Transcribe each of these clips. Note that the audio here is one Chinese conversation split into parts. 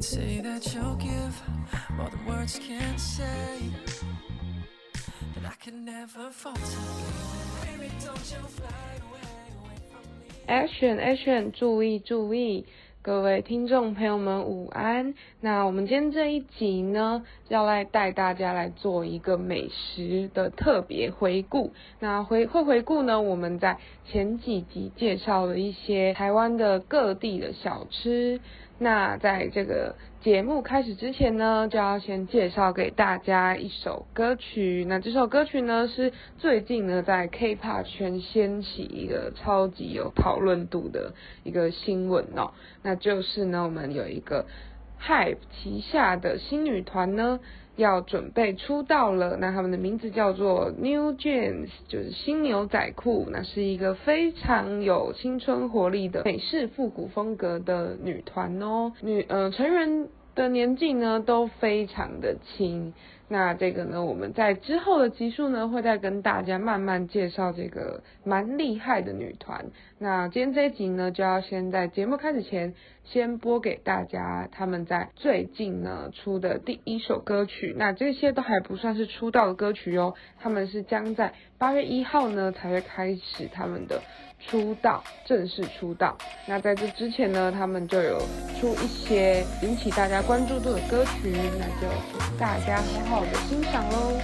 say that you'll give all the words can't say. That I can never falter. Baby, don't you fly away, away from me. Action Action！注意注意，各位听众朋友们午安。那我们今天这一集呢，要来带大家来做一个美食的特别回顾。那回会回顾呢，我们在前几集介绍了一些台湾的各地的小吃。那在这个节目开始之前呢，就要先介绍给大家一首歌曲。那这首歌曲呢，是最近呢在 K-pop 圈掀起一个超级有讨论度的一个新闻哦。那就是呢，我们有一个 HYBE 旗下的新女团呢，要准备出道了。那他们的名字叫做 New Jeans，就是新牛仔裤。那是一个非常有青春活力的美式复古风格的女团哦。女呃成员的年纪呢都非常的轻。那这个呢，我们在之后的集数呢，会再跟大家慢慢介绍这个蛮厉害的女团。那今天这一集呢，就要先在节目开始前，先播给大家他们在最近呢出的第一首歌曲。那这些都还不算是出道的歌曲哦，他们是将在八月一号呢才会开始他们的出道，正式出道。那在这之前呢，他们就有出一些引起大家关注度的歌曲，那就请大家好好的欣赏喽。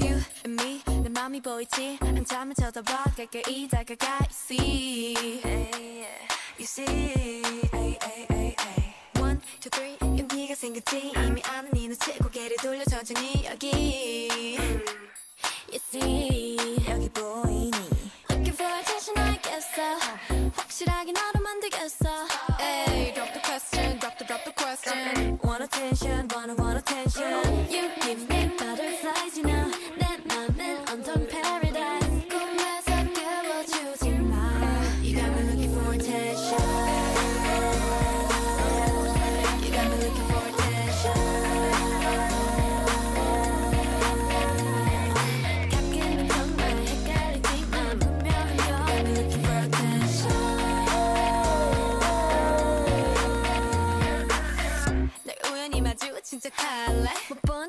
You and me 내 맘이 보이지 한참을 쳐다봐 가까이 다가가 You see You see 생겼지. 이미 아는 네 눈치 고개를 돌려 천천히 여기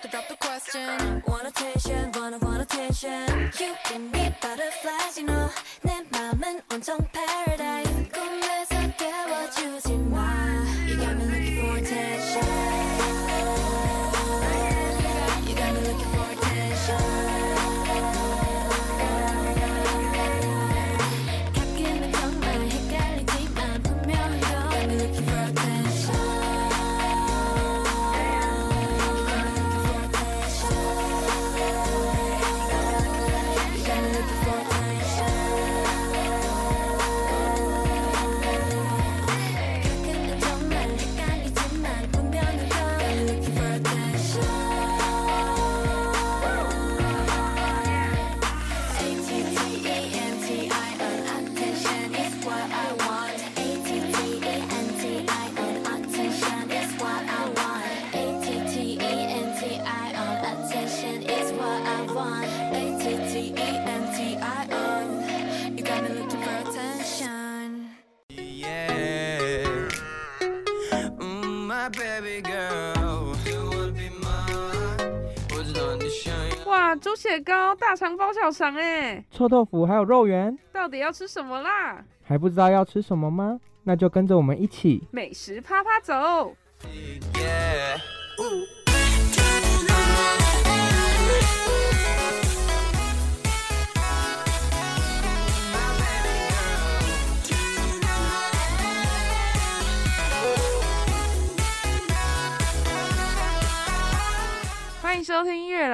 question drop the drop the question Want attention wanna want attention You give me butterflies you know 내 맘은 온통 paradise 꿈에서 깨워주지 마 大肠包小肠哎，臭豆腐还有肉圆，到底要吃什么啦？还不知道要吃什么吗？那就跟着我们一起美食啪啪走。Yeah.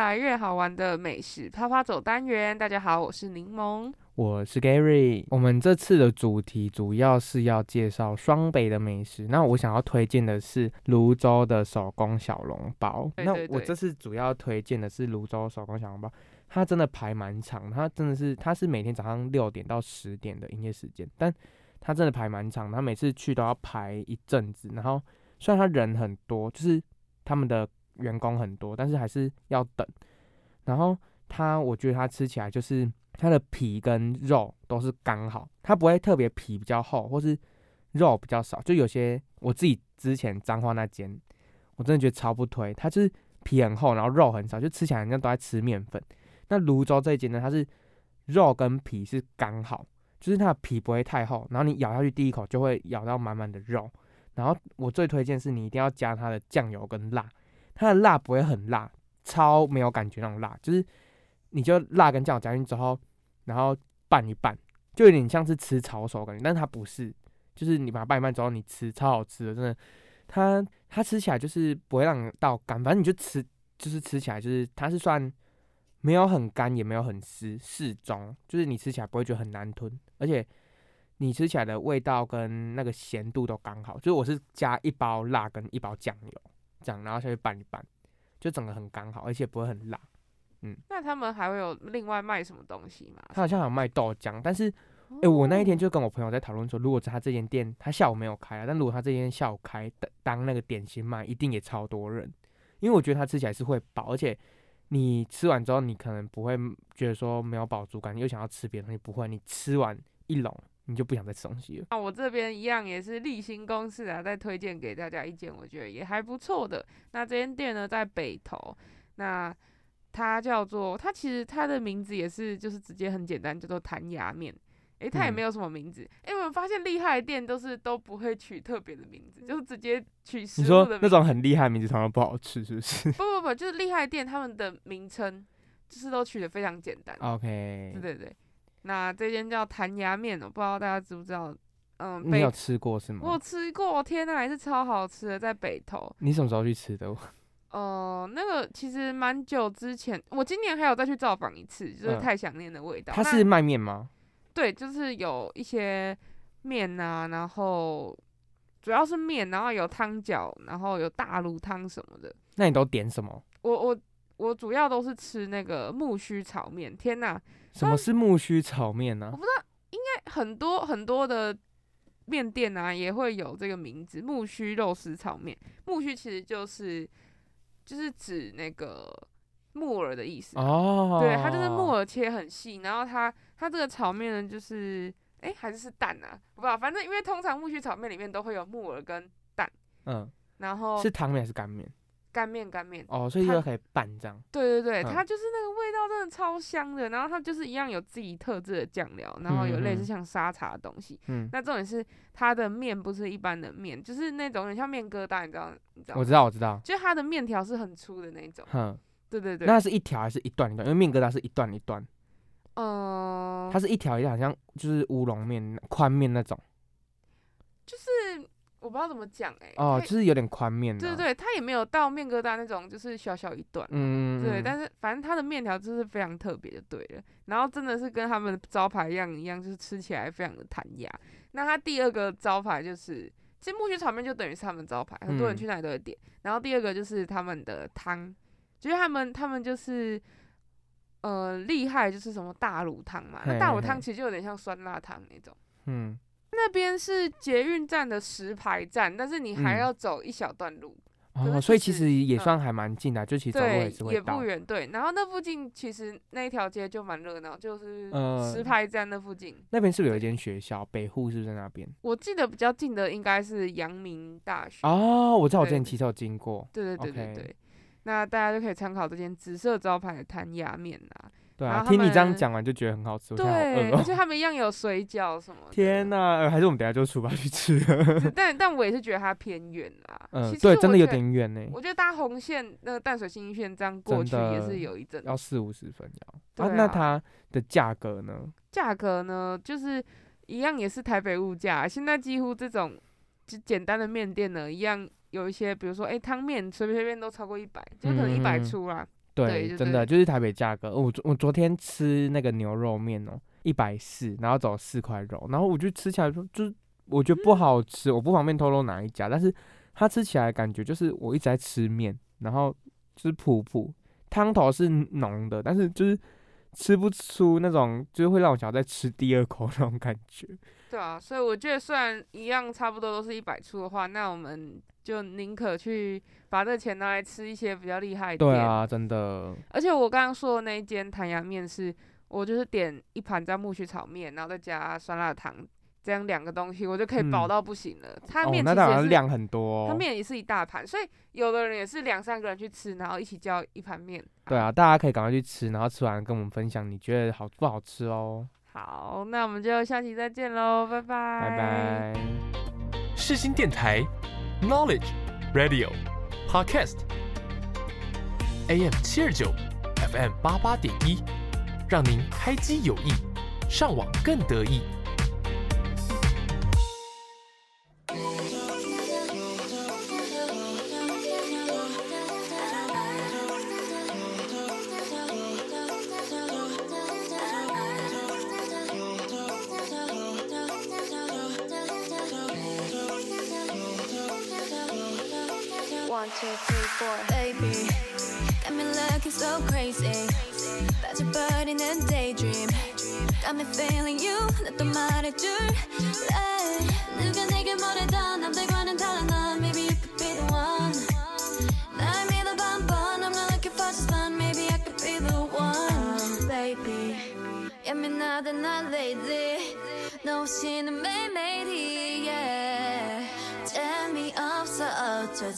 来越好玩的美食啪啪走单元。大家好，我是柠檬。我是 Gary，我们这次的主题主要是要介绍双北的美食。那我想要推荐的是泸州的手工小笼包。那我这次主要推荐的是泸州手工小笼包，它真的排蛮长，它真的是它是每天早上六点到十点的营业时间，但它真的排蛮长，它每次去都要排一阵子。然后虽然它人很多，就是他们的员工很多，但是还是要等。然后它，我觉得它吃起来就是它的皮跟肉都是刚好，它不会特别皮比较厚，或是肉比较少。就有些我自己之前彰化那间，我真的觉得超不推，它就是皮很厚，然后肉很少，就吃起来好像都在吃面粉。那泸州这一间呢，它是肉跟皮是刚好，就是它的皮不会太厚，然后你咬下去第一口就会咬到满满的肉。然后我最推荐是你一定要加它的酱油跟辣，它的辣不会很辣，超没有感觉那种辣，就是你就辣跟酱油加进去之后，然后拌一拌，就有点像是吃炒手感觉，但它不是，就是你把它拌一拌之后，你吃超好吃的，真的，它它吃起来就是不会让你到干，反正你就吃，就是吃起来就是它是算没有很干，也没有很湿，适中，就是你吃起来不会觉得很难吞，而且你吃起来的味道跟那个咸度都刚好，就是我是加一包辣跟一包酱油这样，然后下去拌一拌，就整个很刚好，而且不会很辣。嗯那他们还会有另外卖什么东西吗？他好像有卖豆浆，但是，哎、我那一天就跟我朋友在讨论说，如果他这间店他下午没有开啊，但如果他这间下午开，当当那个点心卖，一定也超多人，因为我觉得它吃起来是会饱，而且你吃完之后，你可能不会觉得说没有饱足感，你又想要吃别的东西，不会，你吃完一笼，你就不想再吃东西了。那我这边一样也是例行公事啊，再推荐给大家一间我觉得也还不错的。那这间店呢在北投，那它叫做它其实它的名字也是就是直接很简单，叫做弹牙面。诶，它也嗯没有什么名字。诶，我们发现厉害的店都是都不会取特别的名字，就是直接取食物的名字。那种很厉害的名字，常常不好吃，是不是不不不，就是厉害的店他们的名称就是都取得非常简单。？OK，对对对。那这间叫弹牙面我，不知道大家知不知道？嗯，北你有吃过是吗我有？吃过，天呐，还是超好吃的，在北投。你什么时候去吃的？呃，那个其实蛮久之前，我今年还有再去造访一次，就是嗯太想念的味道。那它是卖面吗？对，就是有一些面啊，然后主要是面，然后有汤饺，然后有大卤汤什么的。那你都点什么？我我我主要都是吃那个木须炒面，天呐，什么是木须炒面呢、我不知道，应该很多很多的面店啊也会有这个名字木须肉丝炒面。木须其实就是就是指那个木耳的意思。哦，对，它就是木耳切很细，然后它它这个炒面呢，就是哎、还是是蛋啊，我不知道，反正因为通常木须炒面里面都会有木耳跟蛋嗯，然后是汤面还是干面？干面干面，哦，所以它就可以拌这样。对对对，嗯它就是那个味道真的超香的，然后它就是一样有自己特制的酱料，然后有类似像沙茶的东西。嗯，那重点是它的面不是一般的面，就是那种很像面疙瘩，你知道你知道吗？我知道，我知道。就它的面条是很粗的那种。哼，对对对，那是一条还是一段一段？因为面疙瘩是一段一段，嗯、它是一条一条，好像就是乌龙面、宽面那种。就是我不知道怎么讲哎、哦，就是有点宽面、啊。对对对，它也没有到面疙瘩那种，就是小小一段。嗯，嗯，对，嗯但是反正它的面条就是非常特别，就对了。然后真的是跟他们的招牌一样一样，就是吃起来非常的弹牙。那它第二个招牌就是，其实木须炒面就等于是他们招牌，很多人嗯去那里都会点。然后第二个就是他们的汤，就是他们他们就是呃厉害，就是什么大卤汤嘛。那大卤汤其实就有点像酸辣汤那种。嗯，那边是捷运站的石牌站，但是你还嗯要走一小段路。哦，所以其实也嗯算还蛮近的，就其实走路对也是，会到也不。远，对。然后那附近其实那一条街就蛮热闹，就是呃石牌站那附近。那边是不是有一间学校？北户是不是在那边？我记得比较近的应该是阳明大学。哦，我知道我之前骑车有经过。对对对对对。那大家就可以参考这间紫色招牌的弹牙面啊，对啊，听你这样讲完就觉得很好吃，我现在对，好饿哦。而且他们一样有水饺什么的。天呐、呃还是我们等下就出发去吃 但但我也是觉得它偏远啦。对，真的有点远呢，我觉得搭红线那个淡水新一线这样过去也是有一阵要四五十分要。那啊它的价格呢？价格呢，就是一样也是台北物价。现在几乎这种就简单的面店呢，一样有一些，比如说哎汤面随随便便都超过一百，就可能一百嗯出啦。对对，真的就是台北价格。我昨我昨天吃那个牛肉面哦，一百四，然后走四块肉，然后我就吃起来说，就是我觉得不好吃，我不方便透露哪一家，但是它吃起来感觉就是我一直在吃面，然后就是普普，汤头是浓的，但是就是吃不出那种就是会让我想要再吃第二口那种感觉。对啊，所以我觉得虽然一样差不多都是一百出的话，那我们就宁可去把这钱拿来吃一些比较厉害的。对啊，真的，而且我刚刚说的那一间弹牙面是，我就是点一盘在木须炒面，然后再加酸辣汤，这样两个东西我就可以饱嗯到不行了。它哦面，其实也是，然量很多、哦。它面也是一大盘，所以有的人也是两三个人去吃，然后一起叫一盘面。对啊，大家可以赶快去吃，然后吃完跟我们分享你觉得好不好吃哦。好，那我们就下期再见喽，拜拜，拜拜。世新电台 Knowledge Radio Podcast AM 七二九 FM 八八点一，让您开机有益，上网更得意。One, two, three, four. Baby, got me looking so crazy. That's your body in a daydream. Got me feeling you. 나또 말해줄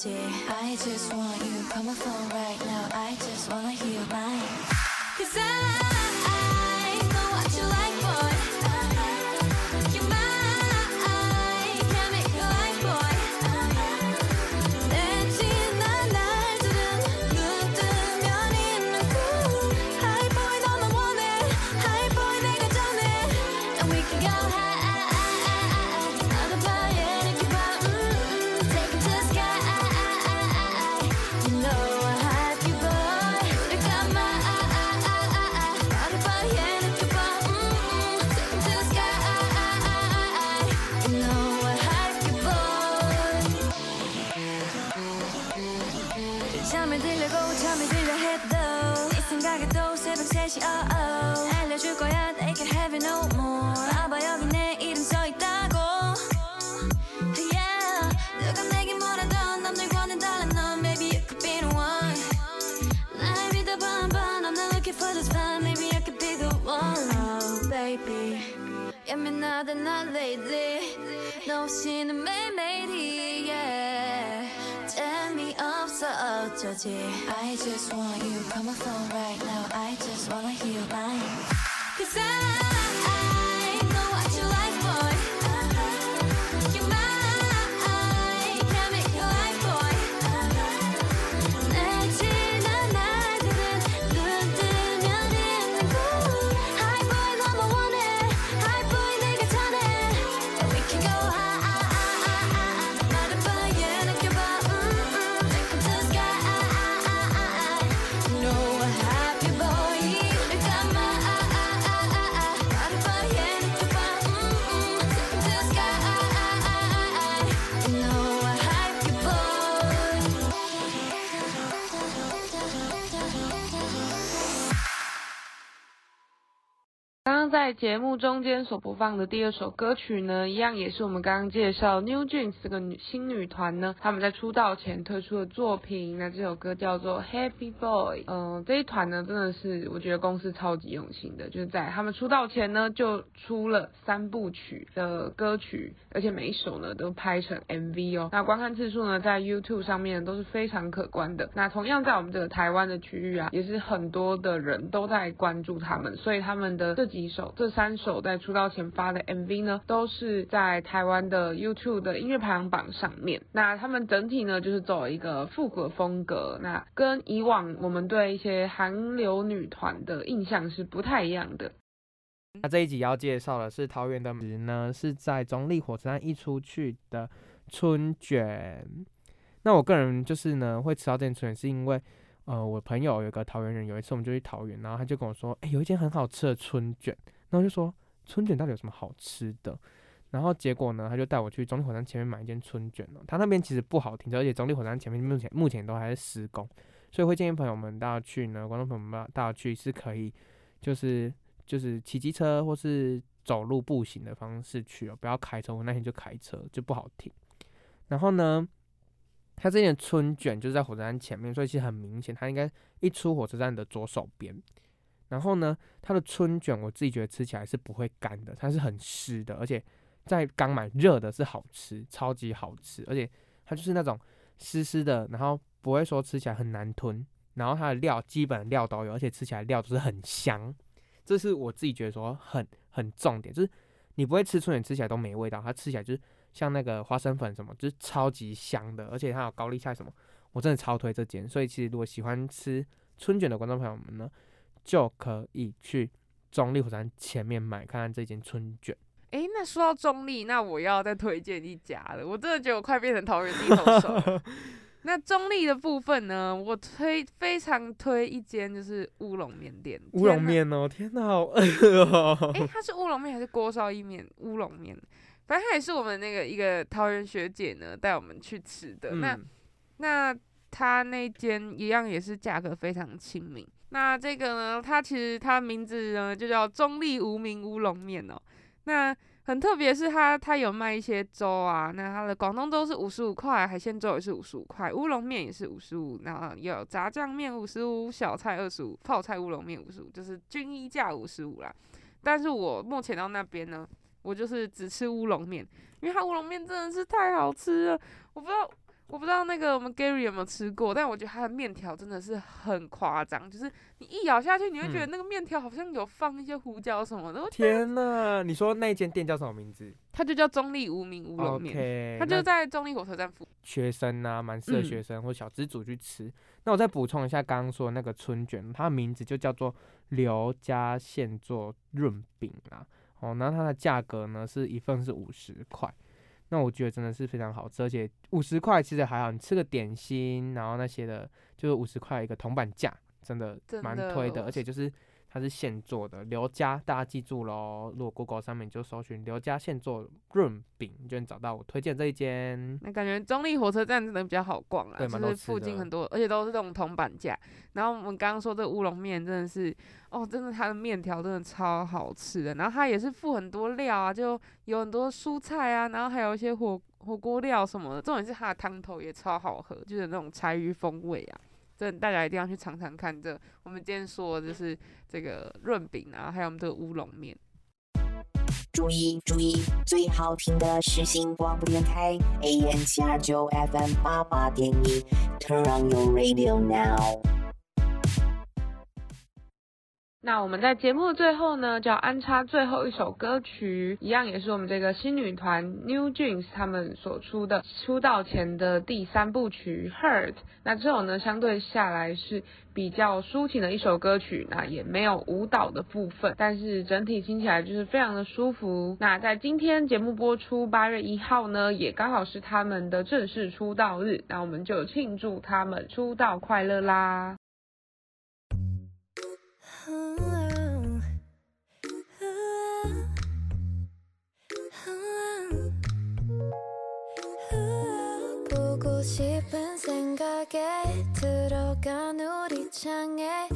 I just want you, come on phone right now. I just wanna hear mine. Cause I 어 어쩌지 I just want you call my phone right now I just wanna hear your line Cause I 在节目中间所播放的第二首歌曲呢，一样也是我们刚刚介绍 New Jeans 这个女新女团呢，他们在出道前推出的作品。那这首歌叫做 Happy Boy。嗯、这一团呢，真的是我觉得公司超级用心的，就是在他们出道前呢，就出了三部曲的歌曲，而且每一首呢都拍成 MV 哦。那观看次数呢，在 YouTube 上面都是非常可观的。那同样在我们这个台湾的区域啊，也是很多的人都在关注他们，所以他们的这几首、这三首在出道前发的 MV 呢，都是在台湾的 YouTube 的音乐排行榜上面。那他们整体呢，就是走一个复古风格，那跟以往我们对一些韩流女团的印象是不太一样的。那这一集要介绍的是桃园的美食呢，是在中立火车站一出去的春卷。那我个人就是呢，会吃到这春卷，是因为呃，我朋友有个桃园人，有一次我们就去桃园，然后他就跟我说，哎、有一间很好吃的春卷，然后我就说春卷到底有什么好吃的？然后结果呢，他就带我去中立火车站前面买一间春卷哦，他那边其实不好停车，而且中立火车站前面目前目前都还在施工，所以会建议朋友们大家去呢，观众朋友们大家去是可以，就是就是骑机车或是走路步行的方式去哦，不要开车。我那天就开车就不好停。然后呢，它这间春卷就是在火车站前面，所以其实很明显，它应该一出火车站的左手边。然后呢，它的春卷我自己觉得吃起来是不会干的，它是很湿的，而且在刚买热的是好吃，超级好吃，而且它就是那种湿湿的，然后不会说吃起来很难吞，然后它的料基本料都有，而且吃起来料都是很香，这是我自己觉得说很很重点，就是你不会吃春卷吃起来都没味道，它吃起来就是像那个花生粉什么，就是超级香的，而且它有高丽菜什么，我真的超推这间，所以其实如果喜欢吃春卷的观众朋友们呢，就可以去中立火山前面买看看这间春卷。诶，那说到中立，那我要再推荐一家了。我真的觉得我快变成桃园地头 蛇了。那中立的部分呢，我推非常推一间就是乌龙面店。乌龙面哦，天哪，好饿哦！诶，它是乌龙面还是锅烧意面？乌龙面，反正它也是我们那个一个桃园学姐呢带我们去吃的。那嗯那它那间一样也是价格非常亲民。那这个呢，它其实它名字呢就叫中立无名乌龙面哦。那很特别是它它有卖一些粥啊，那它的广东粥是五十五块，海鲜粥也是五十五块，乌龙面也是五十五，然后有炸酱面五十五，小菜二十五，泡菜乌龙面五十五，就是均一价五十五啦。但是我目前到那边呢，我就是只吃乌龙面，因为它乌龙面真的是太好吃了。我不知道，我不知道那个我们 Gary 有没有吃过，但我觉得它的面条真的是很夸张，就是你一咬下去，你会觉得嗯那个面条好像有放一些胡椒什么的。我天哪，你说那间店叫什么名字它就叫中立无名乌龙面。它就在中立火车站附近。学生啊，蛮适合嗯学生或小资主去吃。那我再补充一下刚刚说的那个春卷，它的名字就叫做刘家现做润饼啦。哦，那它的价格呢是一份是五十块，那我觉得真的是非常好吃，而且五十块其实还好，你吃个点心，然后那些的，就是五十块一个铜板价，真的蛮推的，我而且就是它是现做的，刘家大家记住喽，如果 Google 上面你就搜寻刘家现做润饼，你就能找到我推荐这一间。那感觉中立火车站真的比较好逛啦，对蛮多吃就是附近很多，而且都是这种铜板价。然后我们刚刚说这个乌龙面真的是，哦，真的它的面条真的超好吃的，然后它也是附很多料啊，就有很多蔬菜啊，然后还有一些火火锅料什么的。重点是它的汤头也超好喝，就是那种柴鱼风味啊。真的大家一定要去尝尝看这我们今天说的就是这个润饼啊，还有我们这个乌龙面。注意注意，最好听的是新广播电台 AM 七二九 FM 八八点一，Turn on your radio now。那我们在节目的最后呢，就要安插最后一首歌曲，一样也是我们这个新女团 New Jeans 他们所出的出道前的第三部曲《Hurt》。那这首呢，相对下来是比较抒情的一首歌曲，那也没有舞蹈的部分，但是整体听起来就是非常的舒服。那在今天节目播出八月一号呢，也刚好是他们的正式出道日，那我们就庆祝他们出道快乐啦！ 보고 싶은 생각에 들어간 우리 창에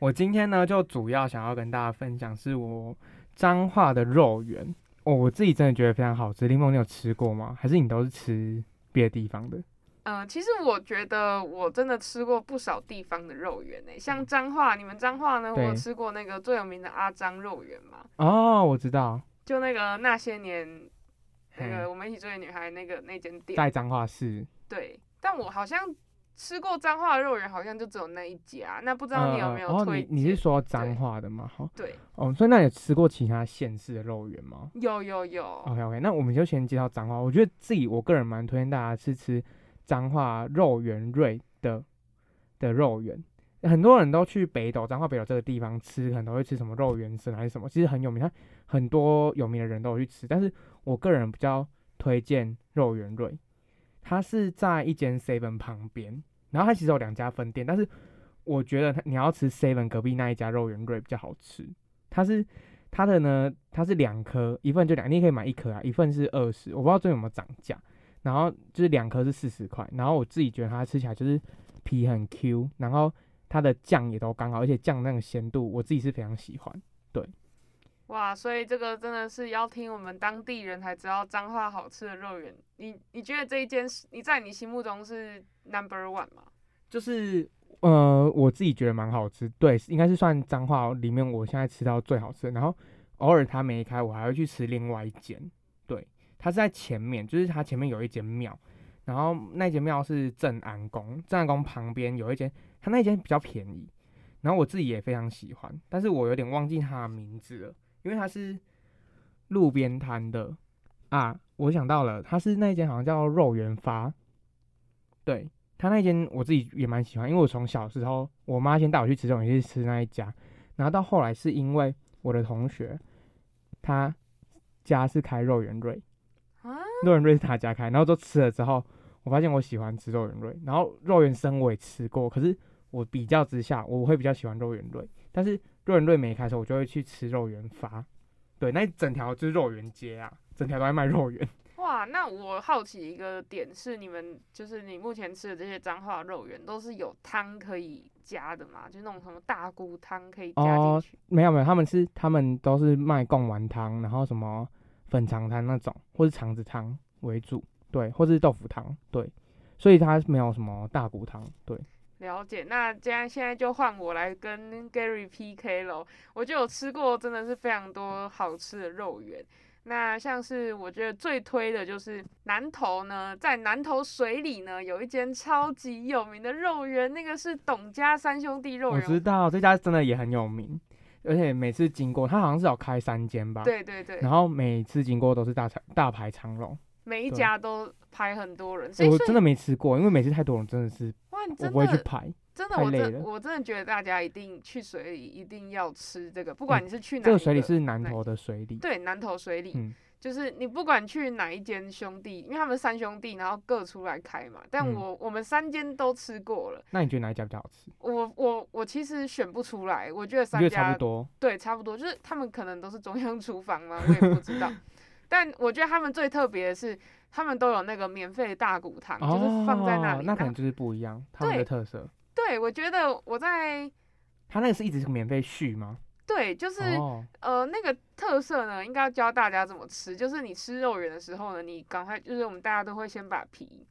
我今天呢，就主要想要跟大家分享是我彰化的肉圆哦，我自己真的觉得非常好吃。林梦，你有吃过吗？还是你都是吃别的地方的？呃，其实我觉得我真的吃过不少地方的肉圆诶、像彰化，你们彰化呢，我吃过那个最有名的阿张肉圆嘛，哦，我知道，就那个那些年，那个我们一起追的女孩那个那间店，在彰化市。对，但我好像吃过脏话的肉圆，好像就只有那一家，那不知道你有没有哦，推荐？你你是说脏话的吗？哈，对，哦，所以那你有吃过其他县市的肉圆吗有有有，？OK OK，那我们就先介绍脏话。我觉得自己我个人蛮推荐大家是吃脏话肉圆瑞的的肉圆。很多人都去北斗彰化北斗这个地方吃，可能都会吃什么肉圆生还是什么，其实很有名，他很多有名的人都有去吃。但是我个人比较推荐肉圆瑞，它是在一间 seven 旁边，然后它其实有两家分店，但是我觉得它你要吃 seven 隔壁那一家肉圆瑞比较好吃。它是它的呢，它是两颗，一份就两，你也可以买一颗啊，一份是二十，我不知道最近有没有涨价。然后就是两颗是四十块，然后我自己觉得它吃起来就是皮很 Q，然后它的酱也都刚好，而且酱那个咸度我自己是非常喜欢。对哇，所以这个真的是要听我们当地人才知道彰化好吃的肉圆。你你觉得这一间是你在你心目中是 number one 吗？就是呃，我自己觉得蛮好吃，对，应该是算彰化里面我现在吃到最好吃的。然后偶尔它没开，我还会去吃另外一间，对，它是在前面，就是它前面有一间庙，然后那间庙是正安宫，正安宫旁边有一间，它那间比较便宜，然后我自己也非常喜欢，但是我有点忘记它的名字了，因为它是路边摊的。啊，我想到了，它是那间好像叫肉圆发，对。它那间我自己也蛮喜欢，因为我从小时候，我妈先带我去吃这种，也是吃那一家，然后到后来是因为我的同学，他家是开肉圆瑞，啊，肉圆瑞是他家开，然后就吃了之后，我发现我喜欢吃肉圆瑞，然后肉圆生我也吃过，可是我比较之下，我会比较喜欢肉圆瑞，但是肉圆瑞没开的时候，我就会去吃肉圆发，对，那一整条就是肉圆街啊，整条都在卖肉圆，哇，那我好奇一个点是，你们就是你目前吃的这些彰化肉圆都是有汤可以加的吗？就那种什么大骨汤可以加进哦去？没有没有，他们是他们都是卖贡丸汤，然后什么粉肠汤那种，或是肠子汤为主，对，或是豆腐汤，对，所以它没有什么大骨汤，对。了解，那既然现在就换我来跟 Gary PK 咯。我就有吃过，真的是非常多好吃的肉圆。那像是我觉得最推的就是南投呢，在南投水里呢有一间超级有名的肉圆，那个是董家三兄弟肉圆我。知道这家真的也很有名，而且每次经过，它好像是有开三间吧，，对对对，然后每次经过都是大长大排长龙，每一家都排很多人，所以我真的没吃过，因为每次太多人，真的是哇，你我真不会去的排。真的我真我真的觉得大家一定去水里一定要吃这个，不管嗯你是去哪这个水里是南哪投的水里，对南头水里，嗯，就是你不管去哪一间兄弟，因为他们三兄弟，然后各出来开嘛。但嗯我、我们三间都吃过了，那你觉得哪一家比较好吃？我我我其实选不出来，我觉得你觉得三家差不多？对差不多，就是他们可能都是中央厨房嘛，我也不知道。但我觉得他们最特别的是，他们都有那个免费的大骨汤，就是放在那里。那可能就是不一样，他们的特色。对我觉得我在他那个是一直是免费续吗？对，就是、哦，呃，那个特色呢，应该要教大家怎么吃。就是你吃肉圆的时候呢，你赶快，就是我们大家都会先把皮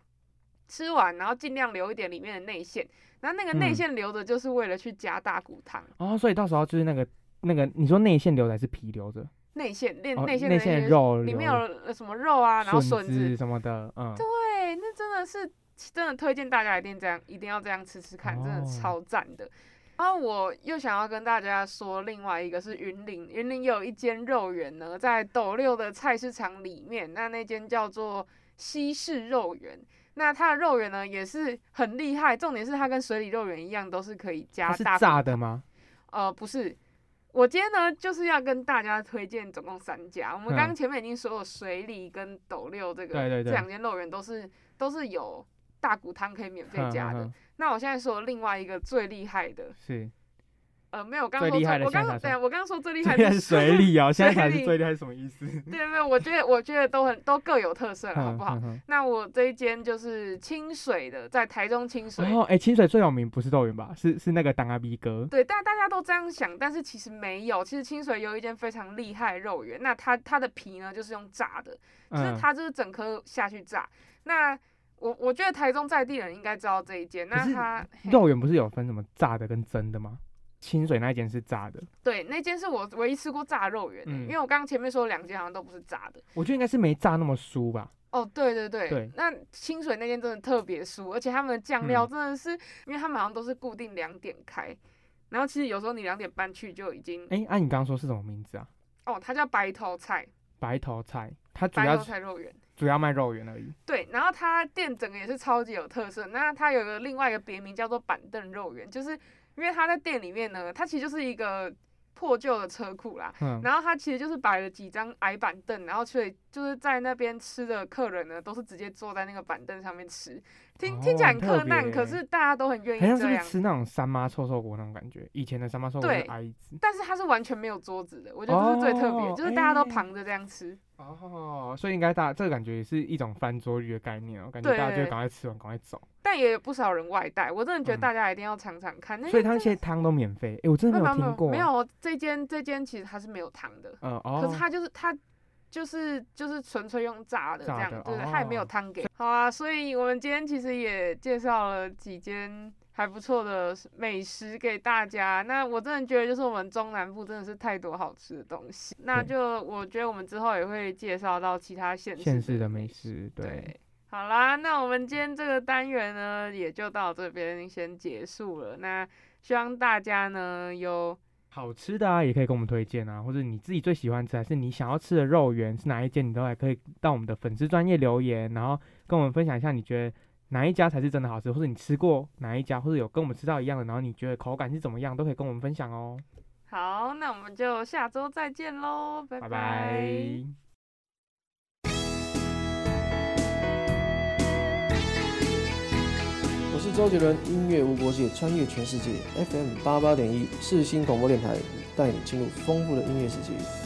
吃完，然后尽量留一点里面的内馅。然后那个内嗯馅留着，就是为了去加大骨汤。哦，所以到时候就是那个那个，你说内馅留着还是皮留着？内馅内哦内馅内的那些馅肉里面有呃什么肉啊，然后笋子子。什么的，嗯，对，那真的是真的推荐大家一定这样，一定要这样吃吃看，真的哦超赞的。然后我又想要跟大家说，另外一个是云林，云林有一间肉圆呢，在斗六的菜市场里面，那那间叫做西式肉圆。那它的肉圆呢也是很厉害，重点是它跟水里肉圆一样，都是可以加它是大炸的吗？呃，不是，我今天呢就是要跟大家推荐总共三家。我们刚刚嗯前面已经说了水里跟斗六这个这两间肉圆都是都是有大骨汤可以免费加的。那我现在说另外一个最厉害的，是呃，没有，我刚说最我刚对啊，我刚刚说最厉害的是水里哦，现在才是最厉害是什么意思？对，没有，我觉得我觉得都很都各有特色了，好不好？那我这一间就是清水的，在台中清水。哼哦，哎，清水最有名不是豆圆吧？是是那个当阿 B 哥，对，但大家都这样想，但是其实没有。其实清水有一间非常厉害的肉圆，那它它的皮呢就是用炸的，就是嗯，它就是整颗下去炸。那我我觉得台中在地人应该知道这一间，那它肉圆不是有分什么炸的跟蒸的吗？清水那一间是炸的，对那间是我唯一吃过炸肉圆的，嗯因为我刚刚前面说两间好像都不是炸的。我觉得应该是没炸那么酥吧。哦，对对对，对那清水那间真的特别酥，而且他们的酱料嗯真的是，因为他们好像都是固定两点开，然后其实有时候你两点半去就已经，哎，啊，你刚刚说是什么名字啊？哦，它叫白头菜，白头菜，它主白要头菜肉圆。主要卖肉圆而已。对，然后它店整个也是超级有特色。那它有个另外一个别名叫做板凳肉圆，就是因为他在店里面呢，他其实就是一个破旧的车库啦。嗯，然后他其实就是摆了几张矮板凳，然后所以就是在那边吃的客人呢，都是直接坐在那个板凳上面吃。听听起来很哦很特困难，别可是大家都很愿意好像是这样。不是吃那种三妈臭臭锅那种感觉？以前的三妈臭锅是对矮椅子。但是它是完全没有桌子的，我觉得这是最特别，哦就是大家都哎旁着这样吃。哦，所以应该大这个感觉也是一种翻桌率的概念哦，感觉大家就会赶快吃完赶快走。但也有不少人外带，我真的觉得嗯大家一定要尝尝看。那所以它那些汤都免费，哎，我真的没有没有听过。没有，这间这间其实它是没有汤的，嗯哦，可是它就是它就是就是纯粹用炸的这样，对对，它也没有哦汤给。好啊，所以我们今天其实也介绍了几间还不错的美食给大家。那我真的觉得就是我们中南部真的是太多好吃的东西。那就我觉得我们之后也会介绍到其他县市县市的美美食，对，对，好啦，那我们今天这个单元呢，也就到这边先结束了。那希望大家呢有好吃的啊，也可以跟我们推荐啊，或者你自己最喜欢吃，还是你想要吃的肉圆是哪一间，你都还可以到我们的粉丝专业留言，然后跟我们分享一下你觉得哪一家才是真的好吃，或者你吃过哪一家，或者有跟我们吃到一样的，然后你觉得口感是怎么样，都可以跟我们分享哦。好，那我们就下周再见喽，拜拜是周杰伦，音乐无国界，穿越全世界。FM 八八点一，四星广播电台，带你进入丰富的音乐世界。